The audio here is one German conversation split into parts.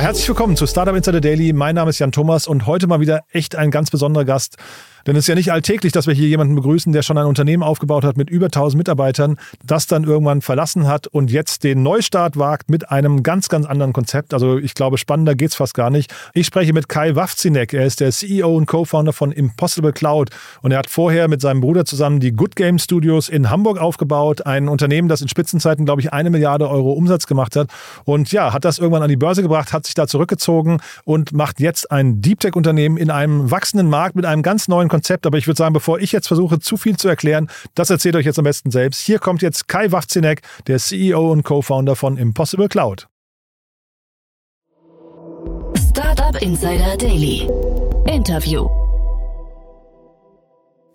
Ja, herzlich willkommen zu Startup Insider Daily. Mein Name ist Jan Thomas und heute mal wieder echt ein ganz besonderer Gast. Denn es ist ja nicht alltäglich, dass wir hier jemanden begrüßen, der schon ein Unternehmen aufgebaut hat mit über 1000 Mitarbeitern, das dann irgendwann verlassen hat und jetzt den Neustart wagt mit einem ganz, ganz anderen Konzept. Also ich glaube, spannender geht's fast gar nicht. Ich spreche mit Kai Wawzinek. Er ist der CEO und Co-Founder von Impossible Cloud und er hat vorher mit seinem Bruder zusammen die Good Game Studios in Hamburg aufgebaut. Ein Unternehmen, das in Spitzenzeiten, glaube ich, eine Milliarde Euro Umsatz gemacht hat. Und ja, hat das irgendwann an die Börse gebracht, hat sich da zurückgezogen und macht jetzt ein Deep Tech-Unternehmen in einem wachsenden Markt mit einem ganz neuen Konzept. Aber ich würde sagen, bevor ich jetzt versuche, zu viel zu erklären, das erzählt euch jetzt am besten selbst. Hier kommt jetzt Kai Wachzinek, der CEO und Co-Founder von Impossible Cloud. Startup Insider Daily. Interview.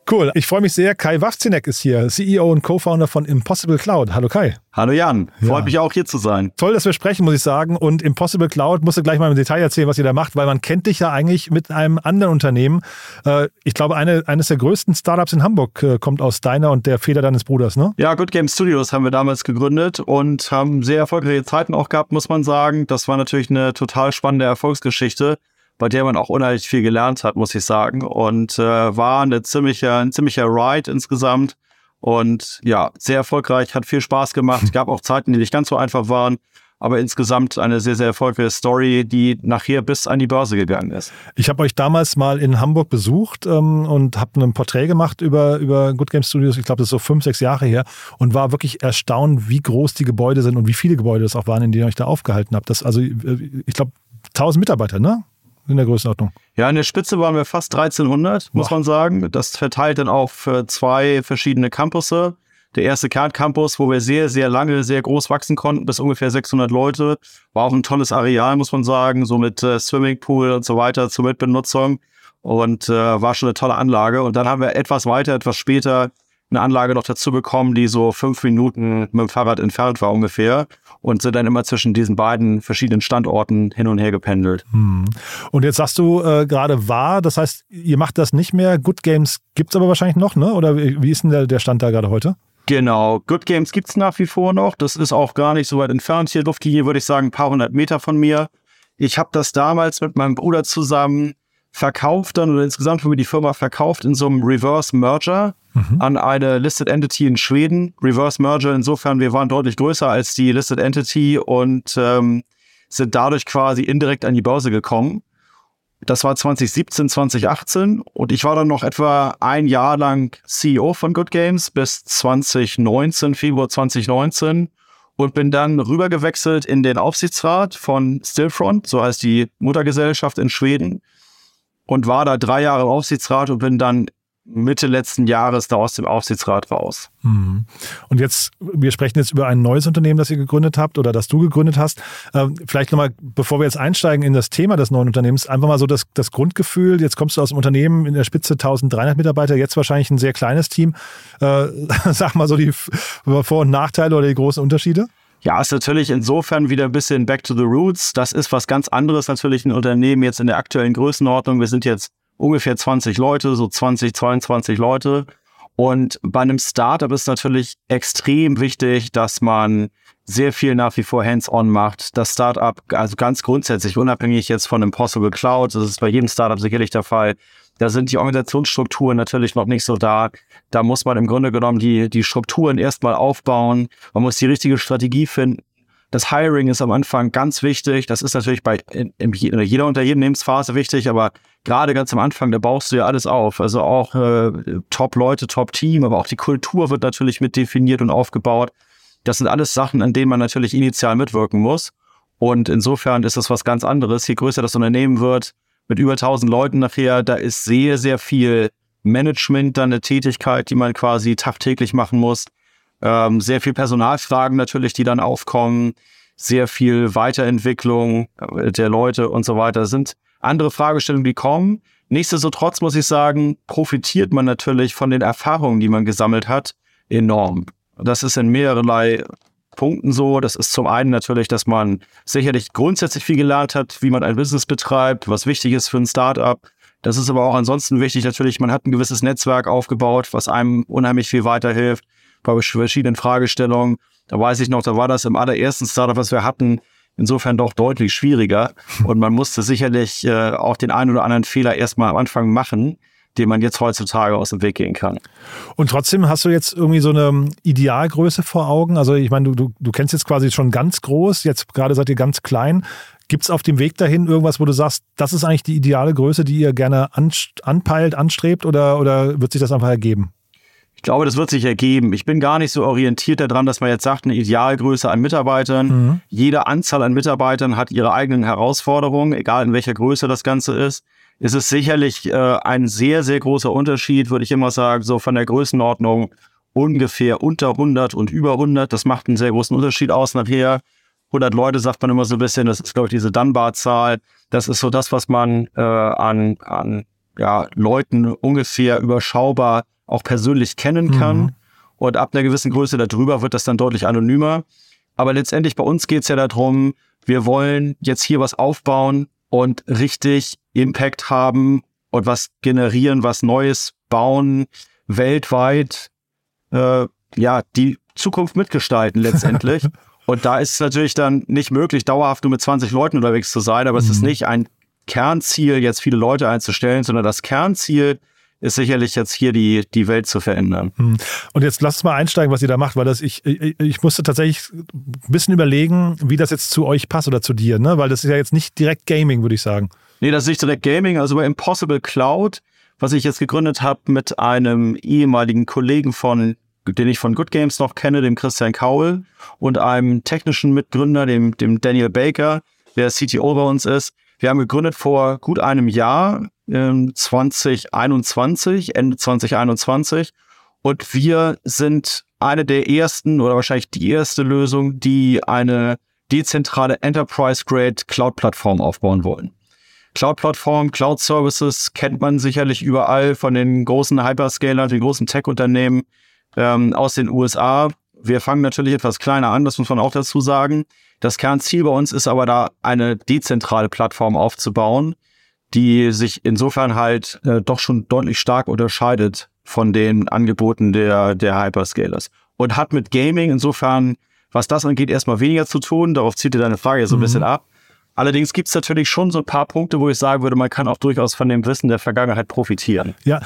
Cool. Ich freue mich sehr. Kai Wawzinek ist hier, CEO und Co-Founder von Impossible Cloud. Hallo Kai. Hallo Jan. Freut ja. mich auch hier zu sein. Toll, dass wir sprechen, muss ich sagen. Und Impossible Cloud musst du gleich mal im Detail erzählen, was ihr da macht, weil man kennt dich ja eigentlich mit einem anderen Unternehmen. Äh, ich glaube, eine, eines der größten Startups in Hamburg äh, kommt aus deiner und der Feder deines Bruders, ne? Ja, Good Game Studios haben wir damals gegründet und haben sehr erfolgreiche Zeiten auch gehabt, muss man sagen. Das war natürlich eine total spannende Erfolgsgeschichte bei der man auch unheimlich viel gelernt hat, muss ich sagen. Und äh, war eine ziemliche, ein ziemlicher Ride insgesamt. Und ja, sehr erfolgreich, hat viel Spaß gemacht. Gab auch Zeiten, die nicht ganz so einfach waren. Aber insgesamt eine sehr, sehr erfolgreiche Story, die nachher bis an die Börse gegangen ist. Ich habe euch damals mal in Hamburg besucht ähm, und habe ein Porträt gemacht über, über Good Game Studios. Ich glaube, das ist so fünf, sechs Jahre her und war wirklich erstaunt, wie groß die Gebäude sind und wie viele Gebäude das auch waren, in denen ihr euch da aufgehalten habt. Das, also, äh, ich glaube, 1000 Mitarbeiter, ne? In der Größenordnung. Ja, in der Spitze waren wir fast 1300, muss Boah. man sagen. Das verteilt dann auf zwei verschiedene Campusse. Der erste Kerncampus, wo wir sehr, sehr lange, sehr groß wachsen konnten, bis ungefähr 600 Leute. War auch ein tolles Areal, muss man sagen, so mit äh, Swimmingpool und so weiter zur Mitbenutzung. Und äh, war schon eine tolle Anlage. Und dann haben wir etwas weiter, etwas später eine Anlage noch dazu bekommen, die so fünf Minuten mit dem Fahrrad entfernt war ungefähr und sind dann immer zwischen diesen beiden verschiedenen Standorten hin und her gependelt. Hm. Und jetzt sagst du äh, gerade war, das heißt, ihr macht das nicht mehr. Good Games gibt es aber wahrscheinlich noch, ne? Oder wie ist denn der, der Stand da gerade heute? Genau, Good Games gibt es nach wie vor noch. Das ist auch gar nicht so weit entfernt hier. Luftlinie würde ich sagen, ein paar hundert Meter von mir. Ich habe das damals mit meinem Bruder zusammen verkauft dann oder insgesamt haben wir die Firma verkauft in so einem Reverse Merger mhm. an eine Listed Entity in Schweden. Reverse Merger insofern, wir waren deutlich größer als die Listed Entity und ähm, sind dadurch quasi indirekt an die Börse gekommen. Das war 2017, 2018 und ich war dann noch etwa ein Jahr lang CEO von Good Games bis 2019, Februar 2019 und bin dann rübergewechselt in den Aufsichtsrat von Stillfront, so heißt die Muttergesellschaft in Schweden und war da drei Jahre im Aufsichtsrat und bin dann Mitte letzten Jahres da aus dem Aufsichtsrat raus. Mhm. Und jetzt, wir sprechen jetzt über ein neues Unternehmen, das ihr gegründet habt oder das du gegründet hast. Ähm, vielleicht nochmal, bevor wir jetzt einsteigen in das Thema des neuen Unternehmens, einfach mal so das, das Grundgefühl. Jetzt kommst du aus dem Unternehmen in der Spitze 1300 Mitarbeiter, jetzt wahrscheinlich ein sehr kleines Team. Äh, sag mal so die Vor- und Nachteile oder die großen Unterschiede. Ja, ist natürlich insofern wieder ein bisschen back to the roots. Das ist was ganz anderes natürlich ein Unternehmen jetzt in der aktuellen Größenordnung. Wir sind jetzt ungefähr 20 Leute, so 20, 22 Leute. Und bei einem Startup ist natürlich extrem wichtig, dass man sehr viel nach wie vor hands-on macht. Das Startup, also ganz grundsätzlich, unabhängig jetzt von Impossible Cloud, das ist bei jedem Startup sicherlich der Fall, da sind die Organisationsstrukturen natürlich noch nicht so da. Da muss man im Grunde genommen die, die Strukturen erstmal aufbauen. Man muss die richtige Strategie finden. Das Hiring ist am Anfang ganz wichtig. Das ist natürlich bei in, in jeder Unternehmensphase wichtig, aber gerade ganz am Anfang, da baust du ja alles auf. Also auch äh, Top-Leute, Top-Team, aber auch die Kultur wird natürlich mit definiert und aufgebaut. Das sind alles Sachen, an denen man natürlich initial mitwirken muss. Und insofern ist das was ganz anderes. Je größer das Unternehmen wird, mit über 1000 Leuten nachher, da ist sehr, sehr viel Management dann eine Tätigkeit, die man quasi tagtäglich machen muss. Ähm, sehr viel Personalfragen natürlich, die dann aufkommen, sehr viel Weiterentwicklung äh, der Leute und so weiter. Das sind andere Fragestellungen, die kommen. Nichtsdestotrotz muss ich sagen, profitiert man natürlich von den Erfahrungen, die man gesammelt hat, enorm. Das ist in mehrerlei Punkten so. Das ist zum einen natürlich, dass man sicherlich grundsätzlich viel gelernt hat, wie man ein Business betreibt, was wichtig ist für ein Startup. Das ist aber auch ansonsten wichtig. Natürlich, man hat ein gewisses Netzwerk aufgebaut, was einem unheimlich viel weiterhilft bei verschiedenen Fragestellungen. Da weiß ich noch, da war das im allerersten Startup, was wir hatten. insofern doch deutlich schwieriger. Und man musste sicherlich äh, auch den einen oder anderen Fehler erstmal am Anfang machen, den man jetzt heutzutage aus dem Weg gehen kann. Und trotzdem hast du jetzt irgendwie so eine Idealgröße vor Augen. Also ich meine, du, du, du kennst jetzt quasi schon ganz groß, jetzt gerade seid ihr ganz klein. Gibt es auf dem Weg dahin irgendwas, wo du sagst, das ist eigentlich die ideale Größe, die ihr gerne anpeilt, anstrebt oder, oder wird sich das einfach ergeben? Ich glaube, das wird sich ergeben. Ich bin gar nicht so orientiert daran, dass man jetzt sagt, eine Idealgröße an Mitarbeitern. Mhm. Jede Anzahl an Mitarbeitern hat ihre eigenen Herausforderungen, egal in welcher Größe das Ganze ist. Es ist sicherlich äh, ein sehr, sehr großer Unterschied, würde ich immer sagen, so von der Größenordnung ungefähr unter 100 und über 100. Das macht einen sehr großen Unterschied aus nachher. 100 Leute sagt man immer so ein bisschen, das ist, glaube ich, diese Dunbar-Zahl. Das ist so das, was man äh, an, an ja, Leuten ungefähr überschaubar auch persönlich kennen kann. Mhm. Und ab einer gewissen Größe darüber wird das dann deutlich anonymer. Aber letztendlich bei uns geht es ja darum, wir wollen jetzt hier was aufbauen und richtig Impact haben und was generieren, was Neues bauen, weltweit, äh, ja, die Zukunft mitgestalten letztendlich. und da ist es natürlich dann nicht möglich, dauerhaft nur mit 20 Leuten unterwegs zu sein, aber mhm. es ist mhm. nicht ein Kernziel, jetzt viele Leute einzustellen, sondern das Kernziel ist sicherlich jetzt hier die, die Welt zu verändern. Hm. Und jetzt lasst mal einsteigen, was ihr da macht, weil das ich, ich, ich musste tatsächlich ein bisschen überlegen, wie das jetzt zu euch passt oder zu dir, ne? Weil das ist ja jetzt nicht direkt Gaming, würde ich sagen. Nee, das ist nicht direkt Gaming. Also bei Impossible Cloud, was ich jetzt gegründet habe mit einem ehemaligen Kollegen von den ich von Good Games noch kenne, dem Christian Kaul und einem technischen Mitgründer, dem, dem Daniel Baker, der CTO bei uns ist. Wir haben gegründet vor gut einem Jahr 2021, Ende 2021. Und wir sind eine der ersten oder wahrscheinlich die erste Lösung, die eine dezentrale Enterprise-Grade Cloud-Plattform aufbauen wollen. Cloud-Plattform, Cloud-Services kennt man sicherlich überall von den großen Hyperscalern, den großen Tech-Unternehmen ähm, aus den USA. Wir fangen natürlich etwas kleiner an, das muss man auch dazu sagen. Das Kernziel bei uns ist aber da, eine dezentrale Plattform aufzubauen, die sich insofern halt äh, doch schon deutlich stark unterscheidet von den Angeboten der, der Hyperscalers. Und hat mit Gaming insofern, was das angeht, erstmal weniger zu tun. Darauf zieht dir deine Frage so ein mhm. bisschen ab. Allerdings gibt es natürlich schon so ein paar Punkte, wo ich sagen würde, man kann auch durchaus von dem Wissen der Vergangenheit profitieren. Ja,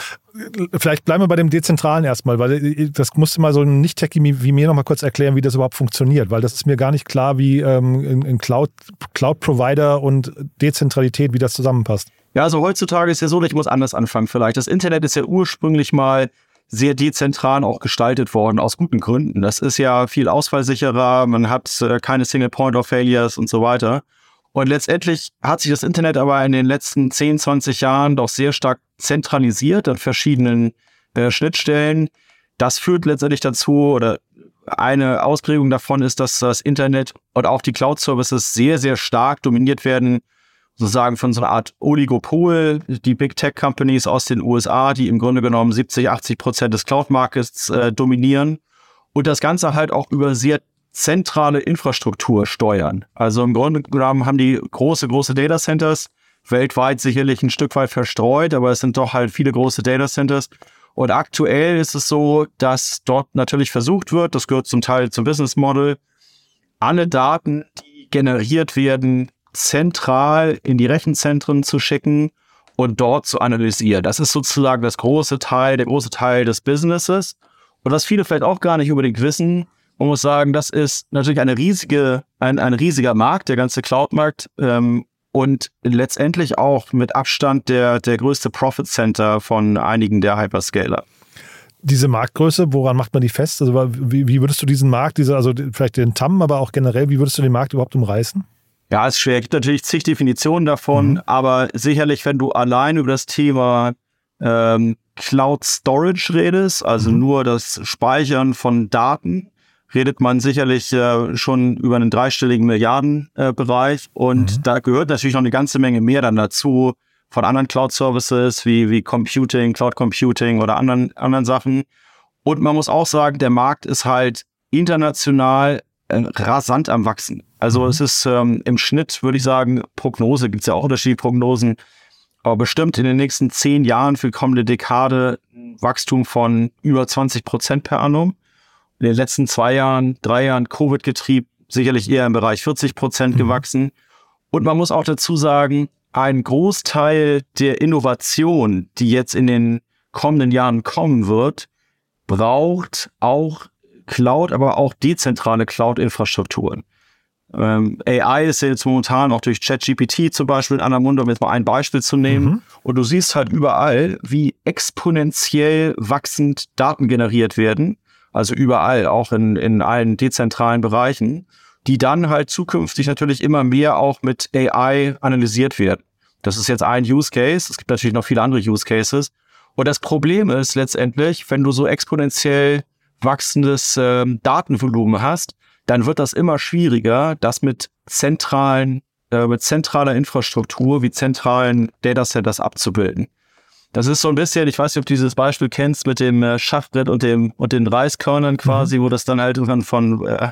vielleicht bleiben wir bei dem Dezentralen erstmal, weil das musste mal so ein Nicht-Techie wie mir nochmal kurz erklären, wie das überhaupt funktioniert, weil das ist mir gar nicht klar, wie ähm, in, in Cloud, Cloud-Provider und Dezentralität, wie das zusammenpasst. Ja, also heutzutage ist ja so, ich muss anders anfangen vielleicht. Das Internet ist ja ursprünglich mal sehr dezentral auch gestaltet worden, aus guten Gründen. Das ist ja viel ausfallsicherer, man hat äh, keine Single Point of Failures und so weiter. Und letztendlich hat sich das Internet aber in den letzten 10, 20 Jahren doch sehr stark zentralisiert an verschiedenen äh, Schnittstellen. Das führt letztendlich dazu, oder eine Ausprägung davon ist, dass das Internet und auch die Cloud-Services sehr, sehr stark dominiert werden, sozusagen von so einer Art Oligopol. Die Big Tech Companies aus den USA, die im Grunde genommen 70, 80 Prozent des Cloud-Markets äh, dominieren. Und das Ganze halt auch über sehr zentrale Infrastruktur steuern. Also im Grunde genommen haben die große, große Data Centers, weltweit sicherlich ein Stück weit verstreut, aber es sind doch halt viele große Data Centers. Und aktuell ist es so, dass dort natürlich versucht wird, das gehört zum Teil zum Business Model, alle Daten, die generiert werden, zentral in die Rechenzentren zu schicken und dort zu analysieren. Das ist sozusagen das große Teil, der große Teil des Businesses. Und was viele vielleicht auch gar nicht unbedingt wissen, man muss sagen, das ist natürlich eine riesige, ein, ein riesiger Markt, der ganze Cloud-Markt. Ähm, und letztendlich auch mit Abstand der, der größte Profit Center von einigen der Hyperscaler. Diese Marktgröße, woran macht man die fest? Also wie, wie würdest du diesen Markt, diese, also vielleicht den TAM, aber auch generell, wie würdest du den Markt überhaupt umreißen? Ja, ist schwer. Es gibt natürlich zig Definitionen davon, mhm. aber sicherlich, wenn du allein über das Thema ähm, Cloud Storage redest, also mhm. nur das Speichern von Daten, redet man sicherlich äh, schon über einen dreistelligen Milliardenbereich. Äh, und mhm. da gehört natürlich noch eine ganze Menge mehr dann dazu von anderen Cloud-Services wie, wie Computing, Cloud Computing oder anderen, anderen Sachen. Und man muss auch sagen, der Markt ist halt international äh, rasant am Wachsen. Also mhm. es ist ähm, im Schnitt, würde ich sagen, Prognose, gibt es ja auch unterschiedliche Prognosen, aber bestimmt in den nächsten zehn Jahren für kommende Dekade Wachstum von über 20 Prozent per annum in den letzten zwei Jahren, drei Jahren Covid getrieben, sicherlich eher im Bereich 40 Prozent mhm. gewachsen. Und man muss auch dazu sagen, ein Großteil der Innovation, die jetzt in den kommenden Jahren kommen wird, braucht auch Cloud, aber auch dezentrale Cloud-Infrastrukturen. Ähm, AI ist ja jetzt momentan auch durch ChatGPT zum Beispiel in aller Munde, um jetzt mal ein Beispiel zu nehmen. Mhm. Und du siehst halt überall, wie exponentiell wachsend Daten generiert werden. Also überall, auch in, in allen dezentralen Bereichen, die dann halt zukünftig natürlich immer mehr auch mit AI analysiert werden. Das ist jetzt ein Use Case. Es gibt natürlich noch viele andere Use Cases. Und das Problem ist letztendlich, wenn du so exponentiell wachsendes ähm, Datenvolumen hast, dann wird das immer schwieriger, das mit zentralen, äh, mit zentraler Infrastruktur wie zentralen Datacenters abzubilden. Das ist so ein bisschen, ich weiß nicht, ob du dieses Beispiel kennst mit dem äh, Schachbrett und dem und den Reiskörnern quasi, mhm. wo das dann halt irgendwann von äh,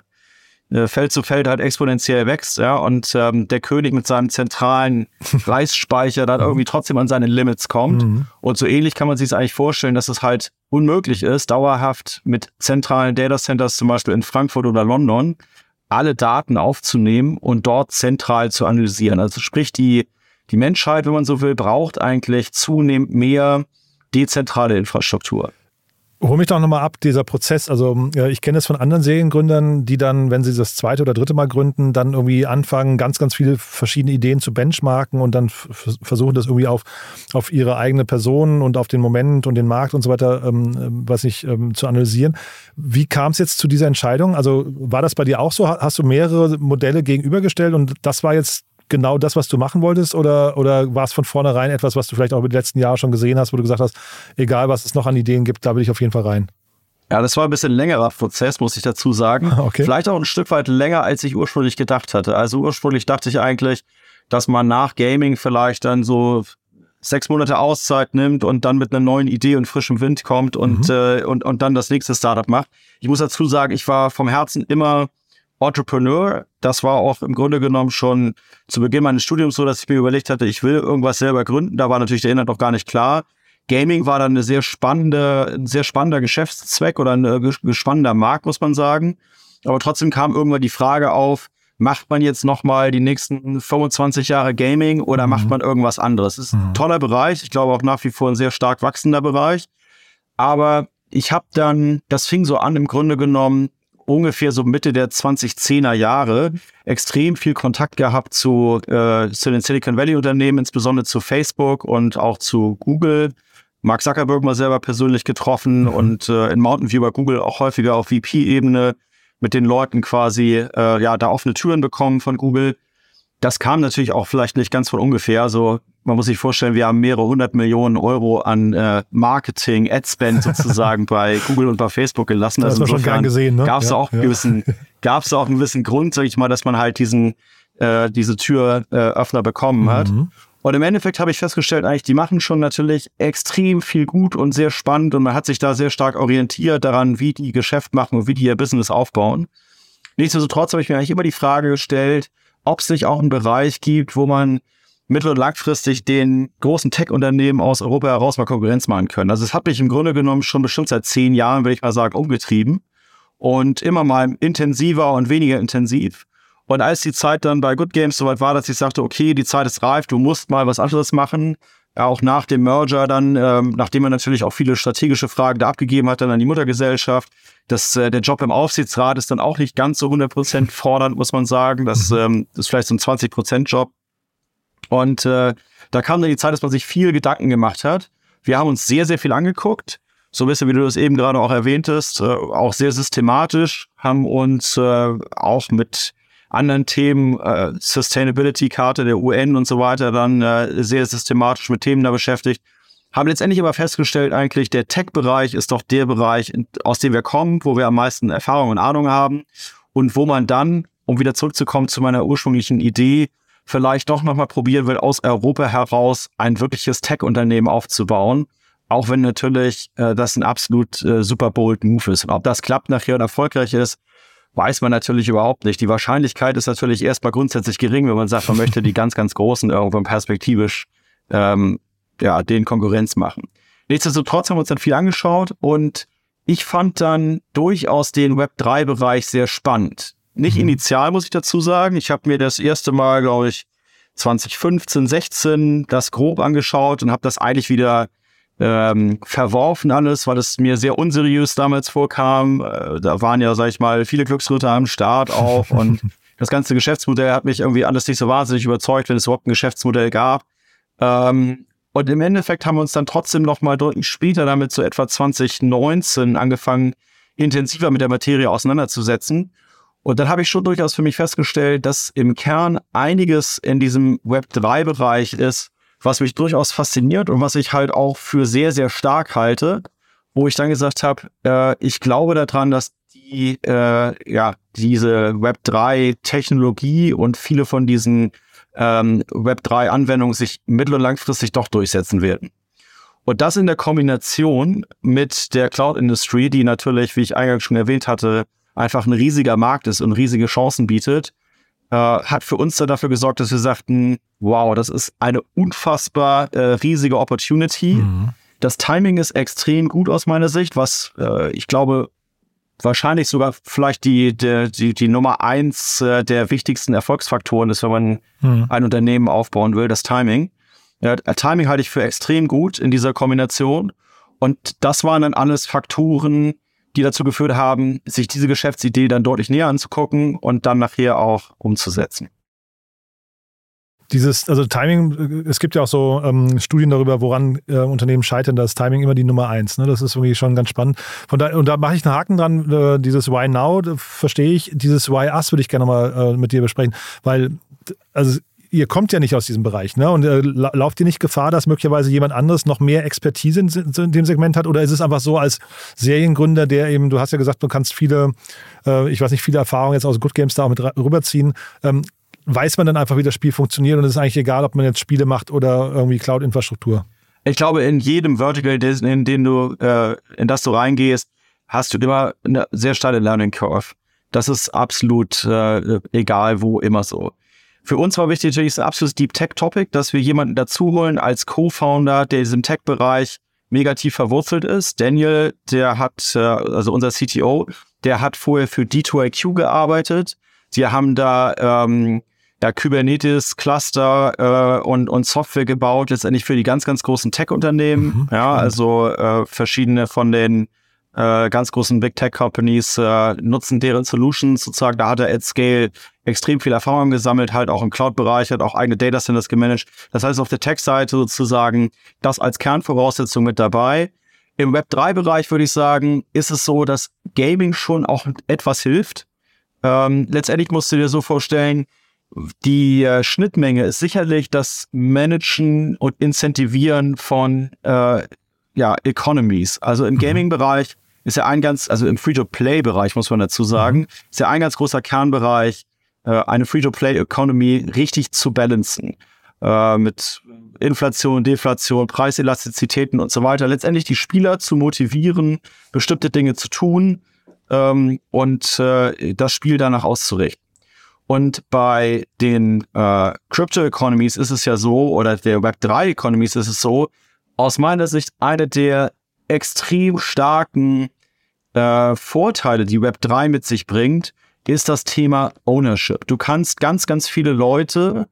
äh, Feld zu Feld halt exponentiell wächst, ja, und ähm, der König mit seinem zentralen Reisspeicher dann irgendwie trotzdem an seine Limits kommt. Mhm. Und so ähnlich kann man sich es eigentlich vorstellen, dass es halt unmöglich ist, dauerhaft mit zentralen Datacenters, zum Beispiel in Frankfurt oder London, alle Daten aufzunehmen und dort zentral zu analysieren. Also sprich, die, die Menschheit, wenn man so will, braucht eigentlich zunehmend mehr dezentrale Infrastruktur. Hol mich doch nochmal ab, dieser Prozess. Also ich kenne es von anderen Seriengründern, die dann, wenn sie das zweite oder dritte Mal gründen, dann irgendwie anfangen, ganz, ganz viele verschiedene Ideen zu benchmarken und dann versuchen das irgendwie auf, auf ihre eigene Person und auf den Moment und den Markt und so weiter, ähm, ähm, was ich, ähm, zu analysieren. Wie kam es jetzt zu dieser Entscheidung? Also war das bei dir auch so? Hast du mehrere Modelle gegenübergestellt und das war jetzt genau das, was du machen wolltest? Oder, oder war es von vornherein etwas, was du vielleicht auch über die letzten Jahre schon gesehen hast, wo du gesagt hast, egal was es noch an Ideen gibt, da will ich auf jeden Fall rein? Ja, das war ein bisschen längerer Prozess, muss ich dazu sagen. Okay. Vielleicht auch ein Stück weit länger, als ich ursprünglich gedacht hatte. Also ursprünglich dachte ich eigentlich, dass man nach Gaming vielleicht dann so sechs Monate Auszeit nimmt und dann mit einer neuen Idee und frischem Wind kommt und, mhm. äh, und, und dann das nächste Startup macht. Ich muss dazu sagen, ich war vom Herzen immer Entrepreneur. Das war auch im Grunde genommen schon zu Beginn meines Studiums so, dass ich mir überlegt hatte, ich will irgendwas selber gründen. Da war natürlich der Inhalt noch gar nicht klar. Gaming war dann eine sehr spannende, ein sehr spannender Geschäftszweck oder ein äh, spannender Markt, muss man sagen. Aber trotzdem kam irgendwann die Frage auf, macht man jetzt nochmal die nächsten 25 Jahre Gaming oder mhm. macht man irgendwas anderes? Das ist ein mhm. toller Bereich. Ich glaube auch nach wie vor ein sehr stark wachsender Bereich. Aber ich habe dann, das fing so an im Grunde genommen, ungefähr so Mitte der 2010er Jahre extrem viel Kontakt gehabt zu, äh, zu den Silicon Valley Unternehmen, insbesondere zu Facebook und auch zu Google. Mark Zuckerberg mal selber persönlich getroffen mhm. und äh, in Mountain View bei Google auch häufiger auf VP-Ebene mit den Leuten quasi äh, ja da offene Türen bekommen von Google. Das kam natürlich auch vielleicht nicht ganz von ungefähr. So man muss sich vorstellen, wir haben mehrere hundert Millionen Euro an äh, Marketing, Adspend sozusagen bei Google und bei Facebook gelassen. Das also insofern ne? gab es ja, auch ja. gewissen, gab es auch einen gewissen Grund, sag ich mal, dass man halt diesen äh, diese Türöffner äh, bekommen mhm. hat. Und im Endeffekt habe ich festgestellt, eigentlich, die machen schon natürlich extrem viel gut und sehr spannend und man hat sich da sehr stark orientiert daran, wie die Geschäft machen und wie die ihr Business aufbauen. Nichtsdestotrotz habe ich mir eigentlich immer die Frage gestellt, ob es nicht auch einen Bereich gibt, wo man mittel- und langfristig den großen Tech-Unternehmen aus Europa heraus mal Konkurrenz machen können. Also es hat mich im Grunde genommen schon bestimmt seit zehn Jahren, würde ich mal sagen, umgetrieben und immer mal intensiver und weniger intensiv. Und als die Zeit dann bei Good Games soweit war, dass ich sagte, okay, die Zeit ist reif, du musst mal was anderes machen, auch nach dem Merger dann, ähm, nachdem er natürlich auch viele strategische Fragen da abgegeben hat, dann an die Muttergesellschaft, dass äh, der Job im Aufsichtsrat ist dann auch nicht ganz so 100% fordernd, muss man sagen. Das, mhm. ähm, das ist vielleicht so ein 20%-Job. Und äh, da kam dann die Zeit, dass man sich viel Gedanken gemacht hat. Wir haben uns sehr, sehr viel angeguckt. So ein bisschen, wie du das eben gerade auch erwähntest, äh, auch sehr systematisch, haben uns äh, auch mit anderen Themen, äh, Sustainability-Karte der UN und so weiter, dann äh, sehr systematisch mit Themen da beschäftigt. Haben letztendlich aber festgestellt, eigentlich, der Tech-Bereich ist doch der Bereich, aus dem wir kommen, wo wir am meisten Erfahrung und Ahnung haben und wo man dann, um wieder zurückzukommen zu meiner ursprünglichen Idee, vielleicht doch nochmal probieren will, aus Europa heraus ein wirkliches Tech-Unternehmen aufzubauen. Auch wenn natürlich äh, das ein absolut äh, super bold Move ist. Und ob das klappt nachher und erfolgreich ist, weiß man natürlich überhaupt nicht. Die Wahrscheinlichkeit ist natürlich erstmal grundsätzlich gering, wenn man sagt, man möchte die ganz, ganz Großen irgendwann perspektivisch ähm, ja, den Konkurrenz machen. Nichtsdestotrotz haben wir uns dann viel angeschaut und ich fand dann durchaus den Web3-Bereich sehr spannend Nicht mhm. initial, muss ich dazu sagen. Ich habe mir das erste Mal, glaube ich, 2015, 16 das grob angeschaut und habe das eigentlich wieder ähm, verworfen alles, weil es mir sehr unseriös damals vorkam. Äh, da waren ja, sag ich mal, viele Glücksritter am Start auch und das ganze Geschäftsmodell hat mich irgendwie alles nicht so wahnsinnig überzeugt, wenn es überhaupt ein Geschäftsmodell gab. Ähm, und im Endeffekt haben wir uns dann trotzdem noch mal deutlich später damit so etwa 2019 angefangen, intensiver mit der Materie auseinanderzusetzen. Und dann habe ich schon durchaus für mich festgestellt, dass im Kern einiges in diesem Web3-Bereich ist, was mich durchaus fasziniert und was ich halt auch für sehr, sehr stark halte, wo ich dann gesagt habe, äh, ich glaube daran, dass die, äh, ja, diese Web3-Technologie und viele von diesen ähm, Web3-Anwendungen sich mittel- und langfristig doch durchsetzen werden. Und das in der Kombination mit der Cloud-Industrie, die natürlich, wie ich eingangs schon erwähnt hatte, einfach ein riesiger Markt ist und riesige Chancen bietet, äh, hat für uns dann dafür gesorgt, dass wir sagten, wow, das ist eine unfassbar äh, riesige Opportunity. Mhm. Das Timing ist extrem gut aus meiner Sicht, was äh, ich glaube wahrscheinlich sogar vielleicht die, die, die, die Nummer eins äh, der wichtigsten Erfolgsfaktoren ist, wenn man mhm. ein Unternehmen aufbauen will, das Timing. Ja, Timing halte ich für extrem gut in dieser Kombination. Und das waren dann alles Faktoren, die dazu geführt haben, sich diese Geschäftsidee dann deutlich näher anzugucken und dann nachher auch umzusetzen. Dieses, also Timing, es gibt ja auch so ähm, Studien darüber, woran äh, Unternehmen scheitern, da ist Timing immer die Nummer eins. Ne? Das ist irgendwie schon ganz spannend. Von da, und da mache ich einen Haken dran, äh, dieses Why Now, verstehe ich. Dieses Why Us würde ich gerne mal äh, mit dir besprechen, weil also ihr kommt ja nicht aus diesem Bereich, ne? Und äh, lauft ihr nicht Gefahr, dass möglicherweise jemand anderes noch mehr Expertise in, in, dem Segment hat? Oder ist es einfach so als Seriengründer, der eben, du hast ja gesagt, du kannst viele, äh, ich weiß nicht, viele Erfahrungen jetzt aus Good Games da auch mit rüberziehen. Ähm, weiß man dann einfach, wie das Spiel funktioniert und es ist eigentlich egal, ob man jetzt Spiele macht oder irgendwie Cloud-Infrastruktur? Ich glaube, in jedem Vertical, in den du, äh, in das du reingehst, hast du immer eine sehr steile Learning Curve. Das ist absolut äh, egal, wo immer so. Für uns war wichtig natürlich ein absolutes Deep Tech Topic, dass wir jemanden dazu holen als Co-Founder, der in diesem Tech-Bereich mega tief verwurzelt ist. Daniel, der hat, äh, also unser CTO, der hat vorher für D2IQ gearbeitet. Sie haben da ähm, ja, Kubernetes, Cluster äh, und, und Software gebaut, letztendlich für die ganz, ganz großen Tech-Unternehmen. Mhm, ja, also äh, verschiedene von den äh, ganz großen Big Tech Companies äh, nutzen deren Solutions sozusagen. Da hat er at Scale extrem viel Erfahrung gesammelt, halt auch im Cloud-Bereich, hat auch eigene Data Centers gemanagt. Das heißt, auf der Tech-Seite sozusagen das als Kernvoraussetzung mit dabei. Im Web3-Bereich würde ich sagen, ist es so, dass Gaming schon auch etwas hilft. Ähm, letztendlich musst du dir so vorstellen, die äh, Schnittmenge ist sicherlich das Managen und Incentivieren von äh, ja, Economies. Also im mhm. Gaming-Bereich ist ja ein ganz, also im Free-to-Play-Bereich muss man dazu sagen, mhm. ist ja ein ganz großer Kernbereich, äh, eine Free-to-Play-Economy richtig zu balancen. Äh, mit Inflation, Deflation, Preiselastizitäten und so weiter. Letztendlich die Spieler zu motivieren, bestimmte Dinge zu tun ähm, und äh, das Spiel danach auszurichten. Und bei den äh, Crypto Economies ist es ja so, oder der Web 3 Economies ist es so, aus meiner Sicht eine der extrem starken äh, Vorteile, die Web3 mit sich bringt, ist das Thema Ownership. Du kannst ganz, ganz viele Leute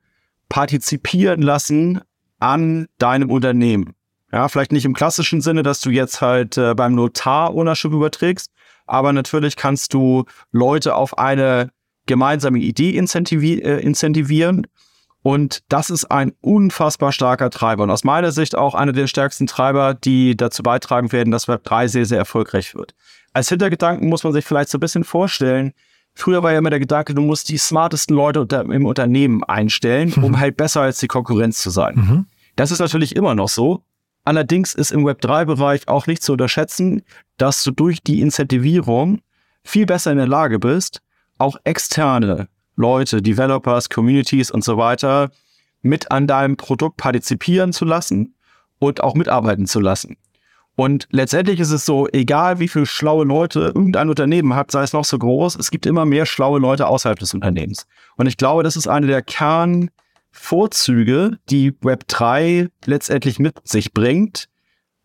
partizipieren lassen an deinem Unternehmen. Ja, vielleicht nicht im klassischen Sinne, dass du jetzt halt äh, beim Notar Ownership überträgst, aber natürlich kannst du Leute auf eine gemeinsame Idee incentivi äh, incentivieren und das ist ein unfassbar starker Treiber und aus meiner Sicht auch einer der stärksten Treiber, die dazu beitragen werden, dass Web 3 sehr, sehr erfolgreich wird. Als Hintergedanken muss man sich vielleicht so ein bisschen vorstellen, früher war ja immer der Gedanke, du musst die smartesten Leute unter, im Unternehmen einstellen, um mhm. halt besser als die Konkurrenz zu sein. Mhm. Das ist natürlich immer noch so. Allerdings ist im Web 3-Bereich auch nicht zu unterschätzen, dass du durch die Incentivierung viel besser in der Lage bist, auch externe Leute, Developers, Communities und so weiter mit an deinem Produkt partizipieren zu lassen und auch mitarbeiten zu lassen. Und letztendlich ist es so, egal wie viele schlaue Leute irgendein Unternehmen hat, sei es noch so groß, es gibt immer mehr schlaue Leute außerhalb des Unternehmens. Und ich glaube, das ist eine der Kernvorzüge, die Web3 letztendlich mit sich bringt,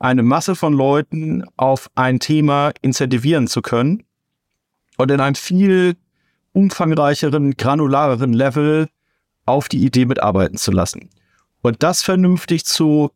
eine Masse von Leuten auf ein Thema incentivieren zu können und in einem viel umfangreicheren, granulareren Level auf die Idee mitarbeiten zu lassen. Und das vernünftig zu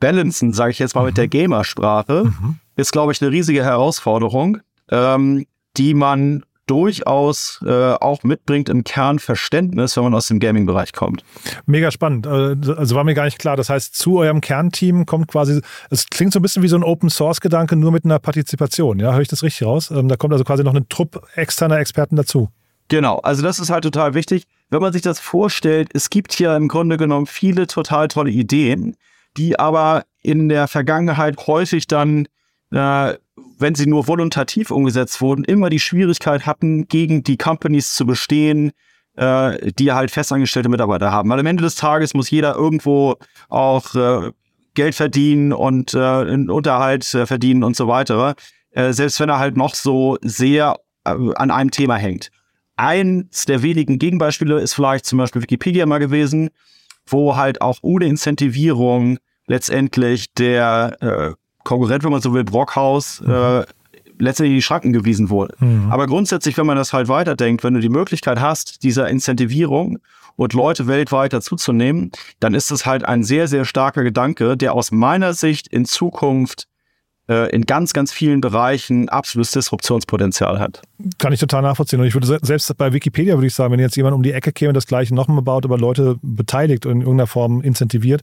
balancen, sage ich jetzt mal mit der mhm. Gamersprache, mhm. ist, glaube ich, eine riesige Herausforderung, ähm, die man durchaus äh, auch mitbringt im Kernverständnis, wenn man aus dem Gaming-Bereich kommt. Mega spannend. Äh, also war mir gar nicht klar. Das heißt, zu eurem Kernteam kommt quasi, es klingt so ein bisschen wie so ein Open-Source-Gedanke, nur mit einer Partizipation. Ja, höre ich das richtig raus? Ähm, da kommt also quasi noch eine Trupp externer Experten dazu. Genau, also das ist halt total wichtig. Wenn man sich das vorstellt, es gibt hier im Grunde genommen viele total tolle Ideen, die aber in der Vergangenheit häufig dann äh, wenn sie nur volontativ umgesetzt wurden, immer die Schwierigkeit hatten, gegen die Companies zu bestehen, äh, die halt festangestellte Mitarbeiter haben. Weil am Ende des Tages muss jeder irgendwo auch äh, Geld verdienen und äh, einen Unterhalt äh, verdienen und so weiter. Äh, selbst wenn er halt noch so sehr an einem Thema hängt. Eins der wenigen Gegenbeispiele ist vielleicht zum Beispiel Wikipedia mal gewesen, wo halt auch ohne Incentivierung letztendlich der äh, Konkurrent, wenn man so will, Brockhaus, mhm. äh, letztendlich in die Schranken gewiesen wurde. Mhm. Aber grundsätzlich, wenn man das halt weiterdenkt, wenn du die Möglichkeit hast, dieser Incentivierung und Leute weltweit dazuzunehmen, dann ist das halt ein sehr, sehr starker Gedanke, der aus meiner Sicht in Zukunft äh, in ganz, ganz vielen Bereichen absolutes Disruptionspotenzial hat. Kann ich total nachvollziehen. Und ich würde selbst bei Wikipedia würde ich sagen, wenn jetzt jemand um die Ecke käme und das gleiche nochmal baut, aber Leute beteiligt und in irgendeiner Form incentiviert,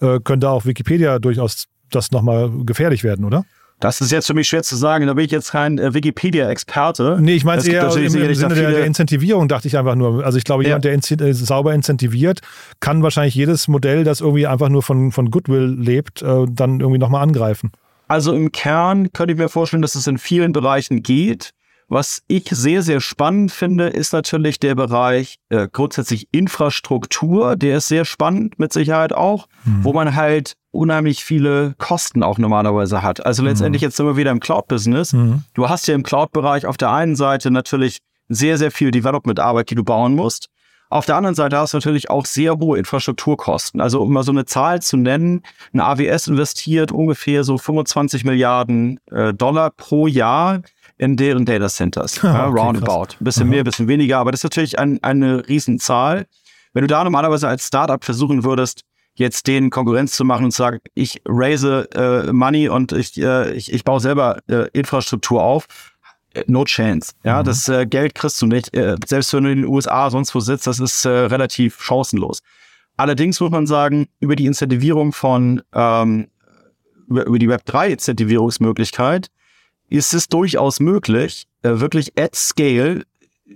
äh, könnte auch Wikipedia durchaus das nochmal gefährlich werden, oder? Das ist jetzt für mich schwer zu sagen. Da bin ich jetzt kein äh, Wikipedia-Experte. Nee, ich meine es eher im, im Sinne der, der, Incentivierung, dachte ich einfach nur. Also ich glaube, jemand, ja. der äh, sauber incentiviert, kann wahrscheinlich jedes Modell, das irgendwie einfach nur von, von Goodwill lebt, äh, dann irgendwie nochmal angreifen. Also im Kern könnte ich mir vorstellen, dass es in vielen Bereichen geht. Was ich sehr, sehr spannend finde, ist natürlich der Bereich äh, grundsätzlich Infrastruktur. Der ist sehr spannend, mit Sicherheit auch, mhm. wo man halt unheimlich viele Kosten auch normalerweise hat. Also letztendlich mhm. jetzt wir wieder im Cloud-Business. Mhm. Du hast ja im Cloud-Bereich auf der einen Seite natürlich sehr, sehr viel Development-Arbeit, die du bauen musst. Auf der anderen Seite hast du natürlich auch sehr hohe Infrastrukturkosten. Also um mal so eine Zahl zu nennen, ein AWS investiert ungefähr so 25 Milliarden äh, Dollar pro Jahr in deren Data Centers. okay, ja, roundabout. Ein bisschen Aha. mehr, ein bisschen weniger, aber das ist natürlich ein, eine Riesenzahl. Wenn du da normalerweise als Startup versuchen würdest, jetzt den Konkurrenz zu machen und zu sagen, ich raise äh, Money und ich, äh, ich, ich baue selber äh, Infrastruktur auf, äh, no chance. Ja, mhm. das äh, Geld kriegst du nicht. Äh, selbst wenn du in den USA sonst wo sitzt, das ist äh, relativ chancenlos. Allerdings muss man sagen, über die Incentivierung von, ähm, über, über die Web3-Incentivierungsmöglichkeit ist es durchaus möglich, äh, wirklich at scale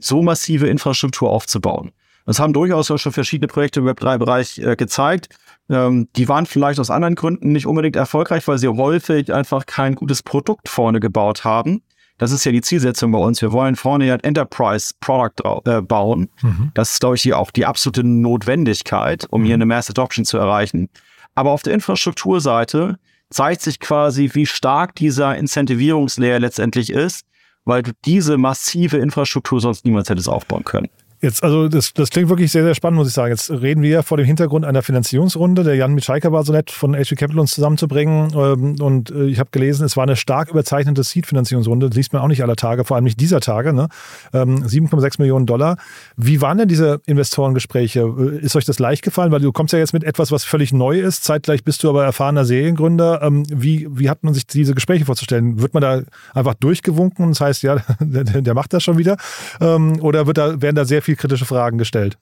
so massive Infrastruktur aufzubauen. Das haben durchaus auch schon verschiedene Projekte im Web3-Bereich äh, gezeigt. Ähm, die waren vielleicht aus anderen Gründen nicht unbedingt erfolgreich, weil sie häufig einfach kein gutes Produkt vorne gebaut haben. Das ist ja die Zielsetzung bei uns. Wir wollen vorne ja ein Enterprise-Product äh, bauen. Mhm. Das ist, glaube ich, hier auch die absolute Notwendigkeit, um mhm. hier eine Mass Adoption zu erreichen. Aber auf der Infrastrukturseite zeigt sich quasi, wie stark dieser Incentivierungslayer letztendlich ist, weil du diese massive Infrastruktur sonst niemals hättest aufbauen können. Jetzt, also das, das klingt wirklich sehr, sehr spannend, muss ich sagen. Jetzt reden wir vor dem Hintergrund einer Finanzierungsrunde. Der Jan Mitschaiker war so nett, von HV Capital uns zusammenzubringen. Ähm, und äh, ich habe gelesen, es war eine stark überzeichnete Seed-Finanzierungsrunde. Das liest man auch nicht aller Tage, vor allem nicht dieser Tage. Ne? 7,6 ähm, Millionen Dollar. Wie waren denn diese Investorengespräche? Äh, ist euch das leicht gefallen? Weil du kommst ja jetzt mit etwas, was völlig neu ist. Zeitgleich bist du aber erfahrener Seriengründer. Ähm, wie, wie hat man sich diese Gespräche vorzustellen? Wird man da einfach durchgewunken und das heißt, ja, der, der macht das schon wieder? Oder wird da, werden da sehr viel viel kritische Fragen gestellt?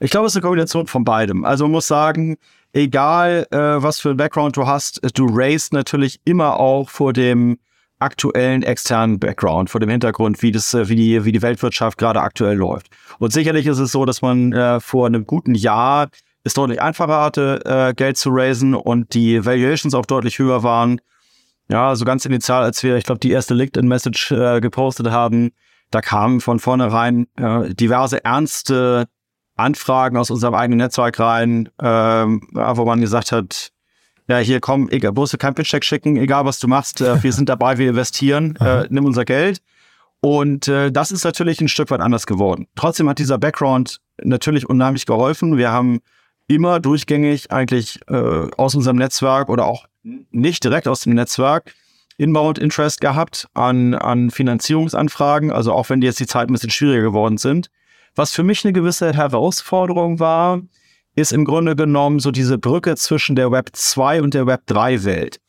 Ich glaube, es ist eine Kombination von beidem. Also man muss sagen, egal äh, was für ein Background du hast, du raised natürlich immer auch vor dem aktuellen externen Background, vor dem Hintergrund, wie das, äh, wie die, wie die Weltwirtschaft gerade aktuell läuft. Und sicherlich ist es so, dass man äh, vor einem guten Jahr es deutlich einfacher hatte, äh, Geld zu raisen und die Valuations auch deutlich höher waren. Ja, so ganz initial, als wir, ich glaube, die erste LinkedIn-Message äh, gepostet haben, da kamen von vornherein äh, diverse ernste Anfragen aus unserem eigenen Netzwerk rein, ähm, wo man gesagt hat, ja, hier komm, egal, bloß du kein Pitch-Check schicken, egal was du machst, äh, wir sind dabei, wir investieren, äh, nimm unser Geld. Und äh, das ist natürlich ein Stück weit anders geworden. Trotzdem hat dieser Background natürlich unheimlich geholfen. Wir haben immer durchgängig eigentlich äh, aus unserem Netzwerk oder auch nicht direkt aus dem Netzwerk Inbound Interest gehabt an, an Finanzierungsanfragen, also auch wenn die jetzt die Zeit ein bisschen schwieriger geworden sind. Was für mich eine gewisse Herausforderung war, ist im Grunde genommen so diese Brücke zwischen der Web 2 und der Web 3 Welt.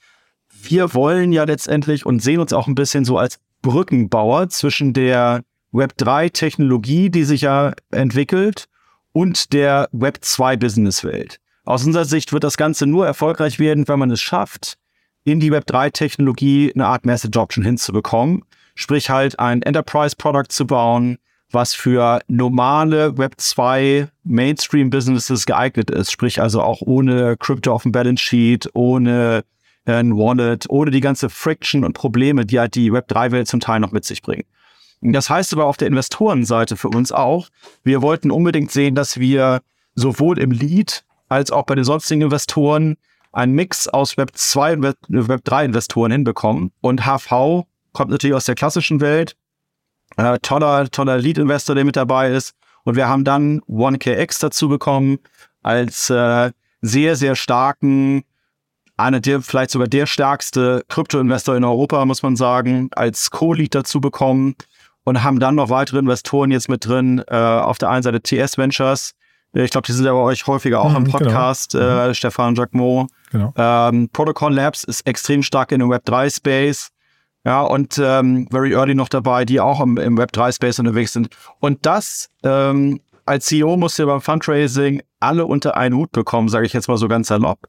Wir wollen ja letztendlich und sehen uns auch ein bisschen so als Brückenbauer zwischen der Web 3 Technologie, die sich ja entwickelt, und der Web 2 Business Welt. Aus unserer Sicht wird das Ganze nur erfolgreich werden, wenn man es schafft, in die Web 3 Technologie eine Art Mass Adoption hinzubekommen. Sprich halt ein Enterprise Product zu bauen, was für normale Web 2 Mainstream Businesses geeignet ist. Sprich also auch ohne Crypto auf dem Balance Sheet, ohne äh, ein Wallet, ohne die ganze Friction und Probleme, die halt die Web 3 Welt zum Teil noch mit sich bringt. Das heißt aber auf der Investorenseite für uns auch, wir wollten unbedingt sehen, dass wir sowohl im Lead als auch bei den sonstigen Investoren einen Mix aus Web 2 und Web 3 Investoren hinbekommen. Und HV kommt natürlich aus der klassischen Welt. Äh, toller, toller Lead-Investor, der mit dabei ist. Und wir haben dann 1KX dazu bekommen als äh, sehr, sehr starken, einer der, vielleicht sogar der stärkste Krypto-Investor in Europa, muss man sagen, als Co-Lead dazu bekommen und haben dann noch weitere Investoren jetzt mit drin. Äh, auf der einen Seite TS Ventures, ich glaube, die sind ja bei euch häufiger auch mhm, im genau. Podcast, genau. äh. Stefan Jacquemot. Genau. Ähm, Protocol Labs ist extrem stark in dem Web3-Space. Ja, und ähm, Very Early noch dabei, die auch im, im Web3-Space unterwegs sind. Und das ähm, als CEO musst du beim Fundraising alle unter einen Hut bekommen, sage ich jetzt mal so ganz salopp.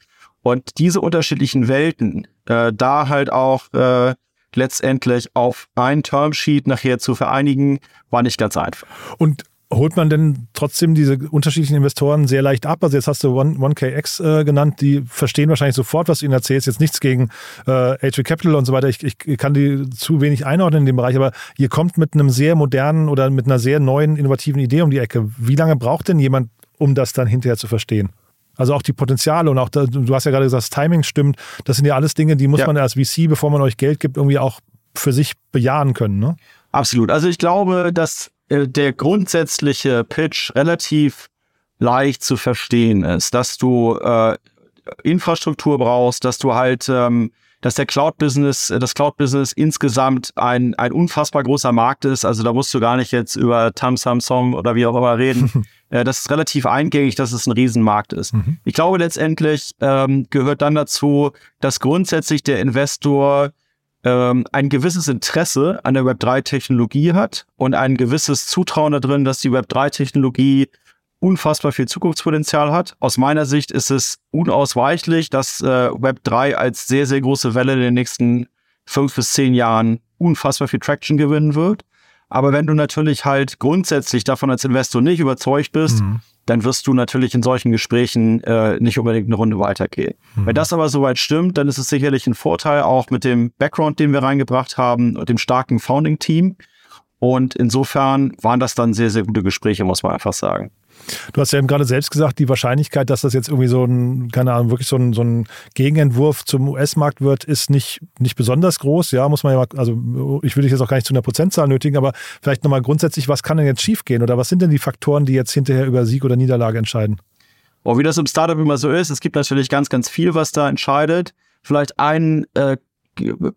Und diese unterschiedlichen Welten, äh, da halt auch äh, letztendlich auf ein Termsheet nachher zu vereinigen, war nicht ganz einfach. Und holt man denn trotzdem diese unterschiedlichen Investoren sehr leicht ab? Also jetzt hast du 1KX äh, genannt, die verstehen wahrscheinlich sofort, was du ihnen erzählst. Jetzt nichts gegen äh, H3 Capital und so weiter. Ich, ich kann die zu wenig einordnen in dem Bereich, aber ihr kommt mit einem sehr modernen oder mit einer sehr neuen, innovativen Idee um die Ecke. Wie lange braucht denn jemand, um das dann hinterher zu verstehen? Also auch die Potenziale und auch, da, du hast ja gerade gesagt, das Timing stimmt. Das sind ja alles Dinge, die muss ja. man als VC, bevor man euch Geld gibt, irgendwie auch für sich bejahen können. Ne? Absolut. Also ich glaube, dass äh, der grundsätzliche Pitch relativ leicht zu verstehen ist, dass du äh, Infrastruktur brauchst, dass du halt, ähm, dass der Cloud-Business, das Cloud-Business insgesamt ein, ein unfassbar großer Markt ist. Also da musst du gar nicht jetzt über Tam Samsung oder wie auch immer reden. äh, das ist relativ eingängig, dass es ein Riesenmarkt ist. Mhm. Ich glaube letztendlich ähm, gehört dann dazu, dass grundsätzlich der Investor ähm, ein gewisses Interesse an der Web3-Technologie hat und ein gewisses Zutrauen darin, dass die Web3-Technologie unfassbar viel Zukunftspotenzial hat. Aus meiner Sicht ist es unausweichlich, dass äh, Web3 als sehr, sehr große Welle in den nächsten fünf bis zehn Jahren unfassbar viel Traction gewinnen wird. Aber wenn du natürlich halt grundsätzlich davon als Investor nicht überzeugt bist, mhm dann wirst du natürlich in solchen Gesprächen äh, nicht unbedingt eine Runde weitergehen. Mhm. Wenn das aber soweit stimmt, dann ist es sicherlich ein Vorteil auch mit dem Background, den wir reingebracht haben und dem starken Founding-Team. Und insofern waren das dann sehr, sehr gute Gespräche, muss man einfach sagen. Du hast ja eben gerade selbst gesagt, die Wahrscheinlichkeit, dass das jetzt irgendwie so ein, keine Ahnung, wirklich so ein, so ein Gegenentwurf zum US-Markt wird, ist nicht, nicht besonders groß. Ja, muss man ja mal, also ich will dich jetzt auch gar nicht zu einer Prozentzahl nötigen, aber vielleicht nochmal grundsätzlich, was kann denn jetzt schiefgehen oder was sind denn die Faktoren, die jetzt hinterher über Sieg oder Niederlage entscheiden? Oh, wie das im Startup immer so ist, es gibt natürlich ganz, ganz viel, was da entscheidet. Vielleicht ein äh,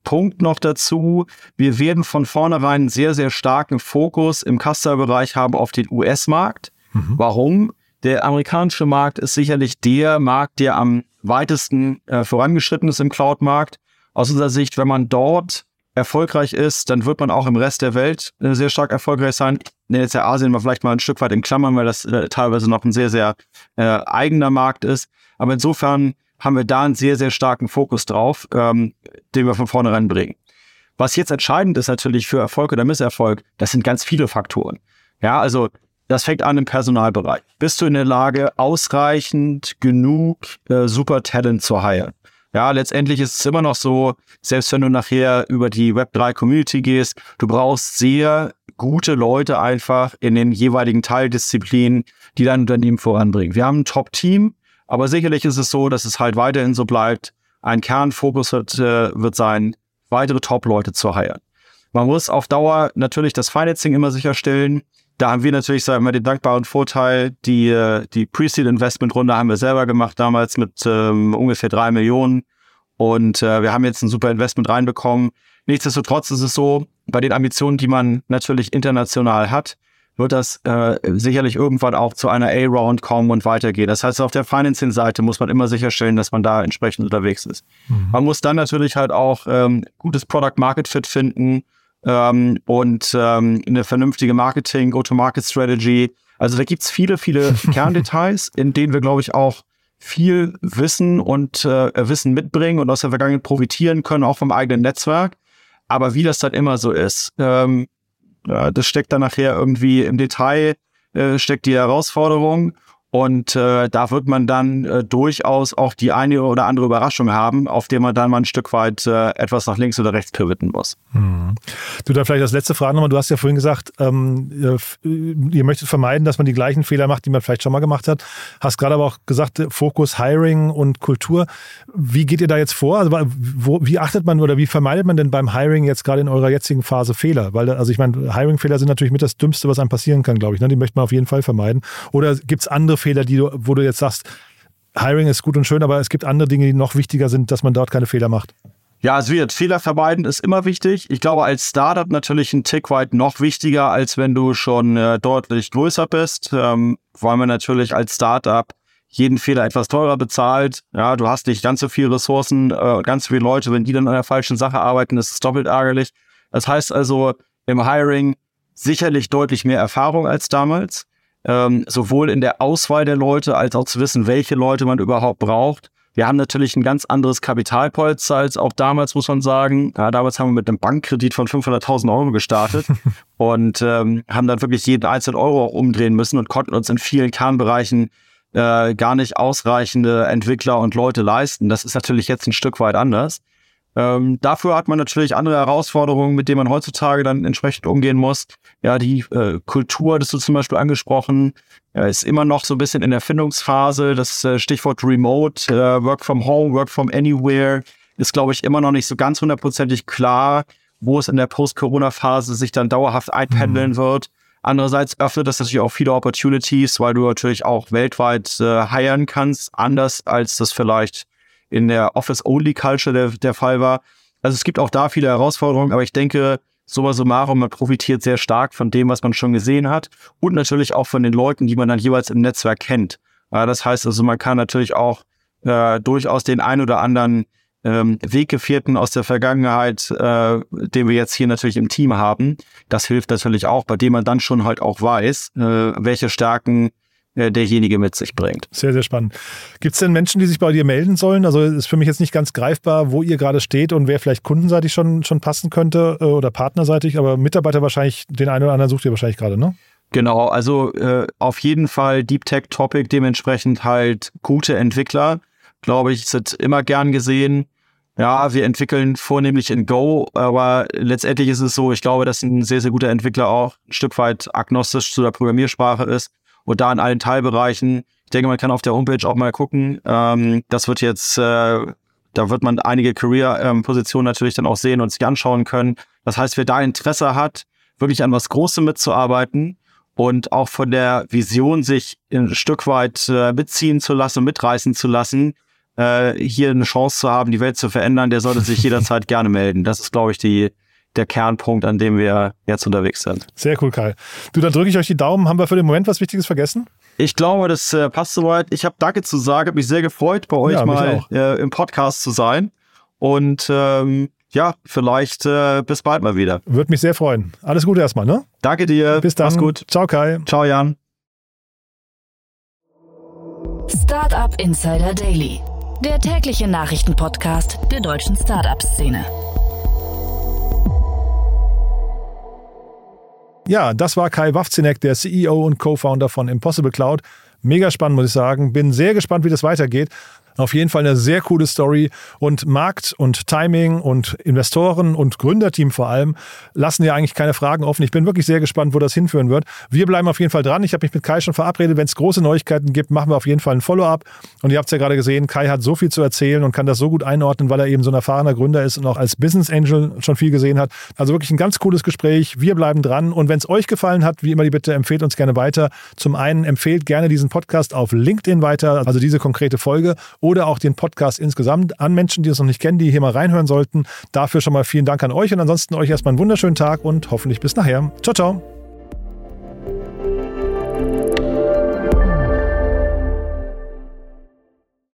Punkt noch dazu. Wir werden von vornherein einen sehr, sehr starken Fokus im Customer-Bereich haben auf den US-Markt. Mhm. Warum? Der amerikanische Markt ist sicherlich der Markt, der am weitesten äh, vorangeschritten ist im Cloud-Markt. Aus unserer Sicht, wenn man dort erfolgreich ist, dann wird man auch im Rest der Welt äh, sehr stark erfolgreich sein. Nee, jetzt ja Asien mal vielleicht mal ein Stück weit in Klammern, weil das äh, teilweise noch ein sehr, sehr äh, eigener Markt ist. Aber insofern haben wir da einen sehr, sehr starken Fokus drauf, ähm, den wir von vornherein bringen. Was jetzt entscheidend ist natürlich für Erfolg oder Misserfolg, das sind ganz viele Faktoren. Ja, also das fängt an im Personalbereich. Bist du in der Lage, ausreichend genug äh, Super Talent zu heiren? Ja, letztendlich ist es immer noch so, selbst wenn du nachher über die Web3 Community gehst, du brauchst sehr gute Leute einfach in den jeweiligen Teildisziplinen, die dein Unternehmen voranbringen. Wir haben ein Top-Team, aber sicherlich ist es so, dass es halt weiterhin so bleibt. Ein Kernfokus wird, äh, wird sein, weitere Top-Leute zu heiren. Man muss auf Dauer natürlich das Financing immer sicherstellen da haben wir natürlich, sagen wir, den dankbaren Vorteil, die, äh, die Pre-Seed-Investment-Runde haben wir selber gemacht, damals mit ähm, ungefähr drei Millionen. Und äh, wir haben jetzt ein super Investment reinbekommen. Nichtsdestotrotz ist es so, bei den Ambitionen, die man natürlich international hat, wird das äh, sicherlich irgendwann auch zu einer A-Round kommen und weitergehen. Das heißt, auf der Financing-Seite muss man immer sicherstellen, dass man da entsprechend unterwegs ist. Mhm. Man muss dann natürlich halt auch ähm, gutes Product-Market-Fit finden ähm, und ähm, eine vernünftige Marketing, Go-to-Market-Strategy. Also da gibt's viele, viele Kerndetails, in denen wir, glaube ich, auch viel Wissen und äh, Wissen mitbringen und aus der Vergangenheit profitieren können, auch vom eigenen Netzwerk. Aber wie das dann immer so ist, ähm, das steckt dann nachher irgendwie im Detail, äh, steckt die Herausforderung. Und äh, da wird man dann äh, durchaus auch die eine oder andere Überraschung haben, auf der man dann mal ein Stück weit äh, etwas nach links oder rechts pivoten muss. Hm. Du, dann vielleicht als letzte Frage nochmal. Du hast ja vorhin gesagt, ähm, ihr, möchtet vermeiden, dass man die gleichen Fehler macht, die man vielleicht schon mal gemacht hat. Hast gerade aber auch gesagt, Fokus Hiring und Kultur. Wie geht ihr da jetzt vor? Also, wo, wie achtet man oder wie vermeidet man denn beim Hiring jetzt gerade in eurer jetzigen Phase Fehler? Weil, also ich meine, Hiring-Fehler sind natürlich mit das Dümmste, was einem passieren kann, glaube ich. Ne? Die möchte man auf jeden Fall vermeiden. Oder gibt es andere Fehler, die du, wo du jetzt sagst, Hiring ist gut und schön, aber es gibt andere Dinge, die noch wichtiger sind, dass man dort keine Fehler macht. Ja, es wird Fehler vermeiden ist immer wichtig. Ich glaube, als Startup natürlich ein Tick weit noch wichtiger, als wenn du schon äh, deutlich größer bist, ähm, weil man natürlich als Startup jeden Fehler etwas teurer bezahlt. Ja, du hast nicht ganz so viele Ressourcen, äh, ganz viele Leute, wenn die dann an der falschen Sache arbeiten, ist es doppelt ärgerlich. Das heißt also, im Hiring sicherlich deutlich mehr Erfahrung als damals ähm, sowohl in der Auswahl der Leute als auch zu wissen, welche Leute man überhaupt braucht. Wir haben natürlich ein ganz anderes Kapitalpolster als auch damals, muss man sagen. Ja, damals haben wir mit einem Bankkredit von 500.000 Euro gestartet und ähm, haben dann wirklich jeden einzelnen Euro auch umdrehen müssen und konnten uns in vielen Kernbereichen äh, gar nicht ausreichende Entwickler und Leute leisten. Das ist natürlich jetzt ein Stück weit anders. Ähm, dafür hat man natürlich andere Herausforderungen, mit denen man heutzutage dann entsprechend umgehen muss. Ja, die äh, Kultur, das du zum Beispiel angesprochen, ja, ist immer noch so ein bisschen in der Findungsphase. Das äh, Stichwort Remote, äh, Work from Home, Work from Anywhere ist, glaube ich, immer noch nicht so ganz hundertprozentig klar, wo es in der Post-Corona-Phase sich dann dauerhaft einpendeln mhm. wird. Andererseits öffnet das natürlich auch viele Opportunities, weil du natürlich auch weltweit äh, hiren kannst, anders als das vielleicht in der Office-Only-Culture der, der Fall war. Also es gibt auch da viele Herausforderungen, aber ich denke, summa summarum, man profitiert sehr stark von dem, was man schon gesehen hat und natürlich auch von den Leuten, die man dann jeweils im Netzwerk kennt. Das heißt also, man kann natürlich auch äh, durchaus den ein oder anderen ähm, Weggefährten aus der Vergangenheit, äh, den wir jetzt hier natürlich im Team haben, das hilft natürlich auch, bei dem man dann schon halt auch weiß, äh, welche Stärken derjenige mit sich bringt. Sehr, sehr spannend. Gibt es denn Menschen, die sich bei dir melden sollen? Also ist für mich jetzt nicht ganz greifbar, wo ihr gerade steht und wer vielleicht kundenseitig schon, schon passen könnte äh, oder partnerseitig, aber Mitarbeiter wahrscheinlich, den einen oder anderen sucht ihr wahrscheinlich gerade, ne? Genau, also äh, auf jeden Fall Deep Tech Topic, dementsprechend halt gute Entwickler, glaube ich, sind immer gern gesehen. Ja, wir entwickeln vornehmlich in Go, aber letztendlich ist es so, ich glaube, dass ein sehr, sehr guter Entwickler auch ein Stück weit agnostisch zu der Programmiersprache ist und da in allen Teilbereichen. Ich denke, man kann auf der Homepage auch mal gucken. Ähm, das wird jetzt, äh, da wird man einige Career-Positionen ähm, natürlich dann auch sehen und sich anschauen können. Das heißt, wer da Interesse hat, wirklich an was Großem mitzuarbeiten und auch von der Vision sich ein Stück weit äh, mitziehen zu lassen, mitreißen zu lassen, äh, hier eine Chance zu haben, die Welt zu verändern, der sollte sich jederzeit gerne melden. Das ist, glaube ich, die, der Kernpunkt, an dem wir jetzt unterwegs sind. Sehr cool, Kai. Du, dann drücke ich euch die Daumen. Haben wir für den Moment was Wichtiges vergessen? Ich glaube, das äh, passt soweit. Ich habe Danke zu sagen, habe mich sehr gefreut, bei euch ja, mal äh, im Podcast zu sein. Und ähm, ja, vielleicht äh, bis bald mal wieder. Würde mich sehr freuen. Alles Gute erstmal, ne? Danke dir. Bis dann. Mach's gut. Ciao, Kai. Ciao, Jan. Startup Insider Daily, der tägliche Nachrichtenpodcast der deutschen Startup-Szene. Ja, das war Kai Wawzinek, der CEO und Co-Founder von Impossible Cloud. Mega spannend, muss ich sagen. Bin sehr gespannt, wie das weitergeht. Auf jeden Fall eine sehr coole Story und Markt und Timing und Investoren und Gründerteam vor allem lassen ja eigentlich keine Fragen offen. Ich bin wirklich sehr gespannt, wo das hinführen wird. Wir bleiben auf jeden Fall dran. Ich habe mich mit Kai schon verabredet. Wenn es große Neuigkeiten gibt, machen wir auf jeden Fall ein Follow-up. Und ihr habt es ja gerade gesehen, Kai hat so viel zu erzählen und kann das so gut einordnen, weil er eben so ein erfahrener Gründer ist und auch als Business Angel schon viel gesehen hat. Also wirklich ein ganz cooles Gespräch. Wir bleiben dran. Und wenn es euch gefallen hat, wie immer die Bitte, empfehlt uns gerne weiter. Zum einen empfehlt gerne diesen Podcast auf LinkedIn weiter, also diese konkrete Folge oder auch den Podcast insgesamt an Menschen, die es noch nicht kennen, die hier mal reinhören sollten. Dafür schon mal vielen Dank an euch und ansonsten euch erstmal einen wunderschönen Tag und hoffentlich bis nachher. Ciao, ciao.